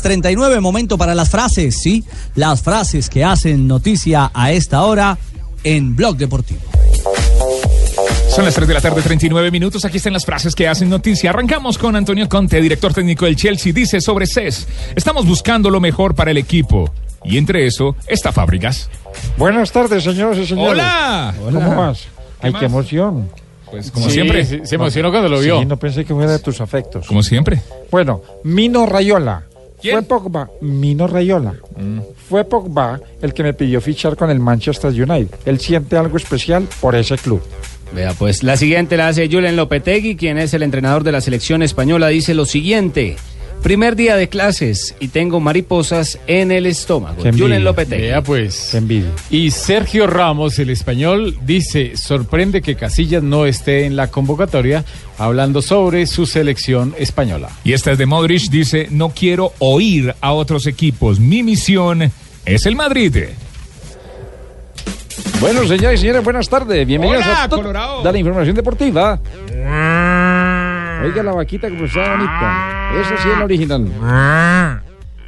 39, momento para las frases, ¿sí? Las frases que hacen noticia a esta hora en Blog Deportivo. Son las 3 de la tarde, 39 minutos. Aquí están las frases que hacen noticia. Arrancamos con Antonio Conte, director técnico del Chelsea. Dice sobre CES, estamos buscando lo mejor para el equipo. Y entre eso está Fábricas. Buenas tardes, señores y señores. ¡Hola! ¿Cómo vas? Ay, qué emoción. Pues como Sí, siempre. sí, se emocionó cuando lo vio. Sí, no pensé que fuera de tus afectos. Como siempre. Bueno, Mino Rayola. ¿Quién? Mm. Fue Pogba. Mino Rayola. Fue Pogba el que me pidió fichar con el Manchester United. Él siente algo especial por ese club. Vea, pues la siguiente la hace Julen Lopetegui, quien es el entrenador de la selección española. Dice lo siguiente: Primer día de clases y tengo mariposas en el estómago. Julen Lopetegui. Vea pues. Qué envidia. Y Sergio Ramos, el español, dice, sorprende que Casillas no esté en la convocatoria hablando sobre su selección española. Y esta es de Modric. Dice, no quiero oír a otros equipos. Mi misión es el Madrid. Bueno, señores y señores, buenas tardes. Bienvenidos Hola, a Colorado. da la información deportiva. Oiga la vaquita como está bonita. Esa sí es la original.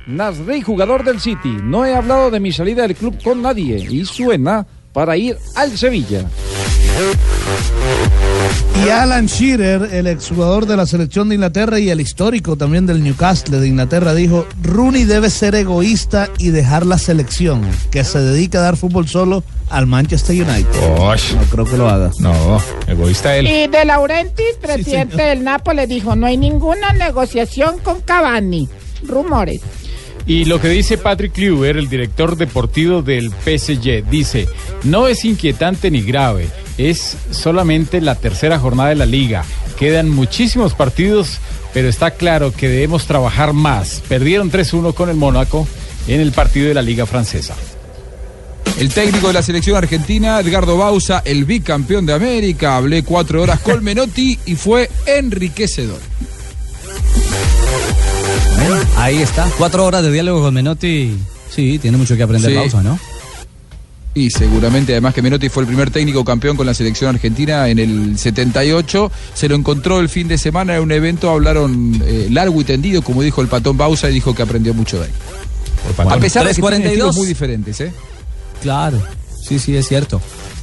Nasri, jugador del City. No he hablado de mi salida del club con nadie y suena para ir al Sevilla. Y Alan Shearer, el exjugador de la selección de Inglaterra y el histórico también del Newcastle de Inglaterra, dijo, Rooney debe ser egoísta y dejar la selección, que se dedica a dar fútbol solo al Manchester United. Osh. No creo que lo haga. No, egoísta él. Y De Laurentiis, presidente del Nápoles, dijo, no hay ninguna negociación con Cavani. Rumores. Y lo que dice Patrick Kluivert, el director deportivo del PSG, dice, no es inquietante ni grave, es solamente la tercera jornada de la liga. Quedan muchísimos partidos, pero está claro que debemos trabajar más. Perdieron 3-1 con el Mónaco en el partido de la liga francesa. El técnico de la selección argentina, Edgardo Bausa, el bicampeón de América, hablé cuatro horas con Menotti y fue enriquecedor. Ahí está. Cuatro horas de diálogo con Menotti. Sí, tiene mucho que aprender Sí. Bausa, ¿no? Y seguramente, además que Menotti fue el primer técnico campeón con la selección argentina en el 78, se lo encontró el fin de semana en un evento, hablaron eh, largo y tendido, como dijo el patón Bausa, y dijo que aprendió mucho de él. A pesar de que tienen 3:42. estilos muy diferentes, ¿eh? Claro, sí, sí, es cierto.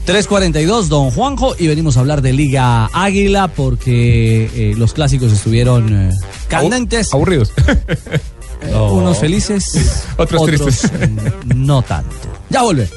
3.42, don Juanjo, y venimos a hablar de Liga Águila porque eh, los clásicos estuvieron eh, candentes. Aburridos. Eh, Unos felices, Otros tristes. mm, no tanto. Ya volvemos.